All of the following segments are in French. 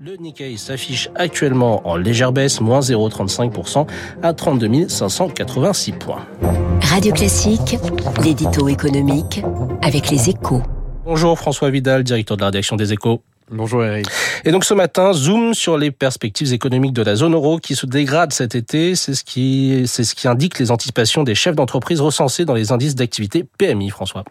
Le Nikkei s'affiche actuellement en légère baisse, moins 0,35% à 32 586 points. Radio Classique, l'édito économique avec les échos. Bonjour François Vidal, directeur de la rédaction des échos. Bonjour Eric. Et donc ce matin, zoom sur les perspectives économiques de la zone euro qui se dégradent cet été. C'est ce qui, c'est ce qui indique les anticipations des chefs d'entreprise recensés dans les indices d'activité PMI, François.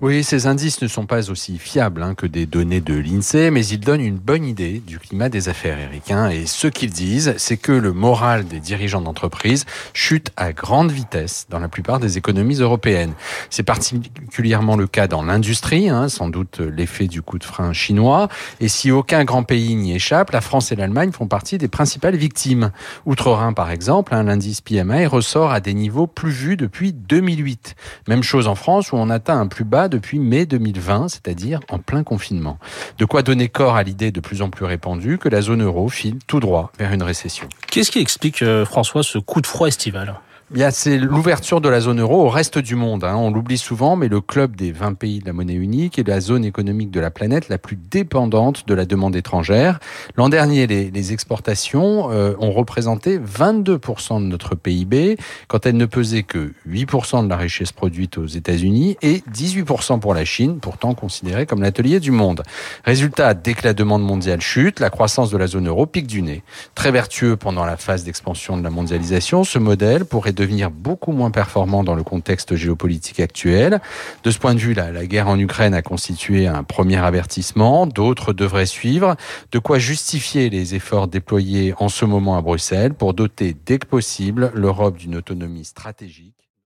Oui, ces indices ne sont pas aussi fiables hein, que des données de l'INSEE, mais ils donnent une bonne idée du climat des affaires, Eric. Hein. Et ce qu'ils disent, c'est que le moral des dirigeants d'entreprise chute à grande vitesse dans la plupart des économies européennes. C'est particulièrement le cas dans l'industrie, hein, sans doute l'effet du coup de frein chinois. Et si aucun grand pays n'y échappe, la France et l'Allemagne font partie des principales victimes. Outre-Rhin, par exemple, hein, l'indice PMI ressort à des niveaux plus vus depuis 2008. Même chose en France, où on atteint un plus bas depuis mai 2020, c'est-à-dire en plein confinement. De quoi donner corps à l'idée de plus en plus répandue que la zone euro file tout droit vers une récession. Qu'est-ce qui explique, euh, François, ce coup de froid estival? C'est l'ouverture de la zone euro au reste du monde. Hein. On l'oublie souvent, mais le club des 20 pays de la monnaie unique est la zone économique de la planète la plus dépendante de la demande étrangère. L'an dernier, les, exportations euh, ont représenté 22% de notre PIB, quand elles ne pesaient que 8% de la richesse produite aux États-Unis et 18% pour la Chine, pourtant considérée comme l'atelier du monde. Résultat, dès que la demande mondiale chute, la croissance de la zone euro pique du nez. Très vertueux pendant la phase d'expansion de la mondialisation, ce modèle pourrait devenir beaucoup moins performant dans le contexte géopolitique actuel. De ce point de vue, là, la guerre en Ukraine a constitué un premier avertissement. D'autres devraient suivre. De quoi justifier les efforts déployés en ce moment à Bruxelles pour doter dès que possible l'Europe d'une autonomie stratégique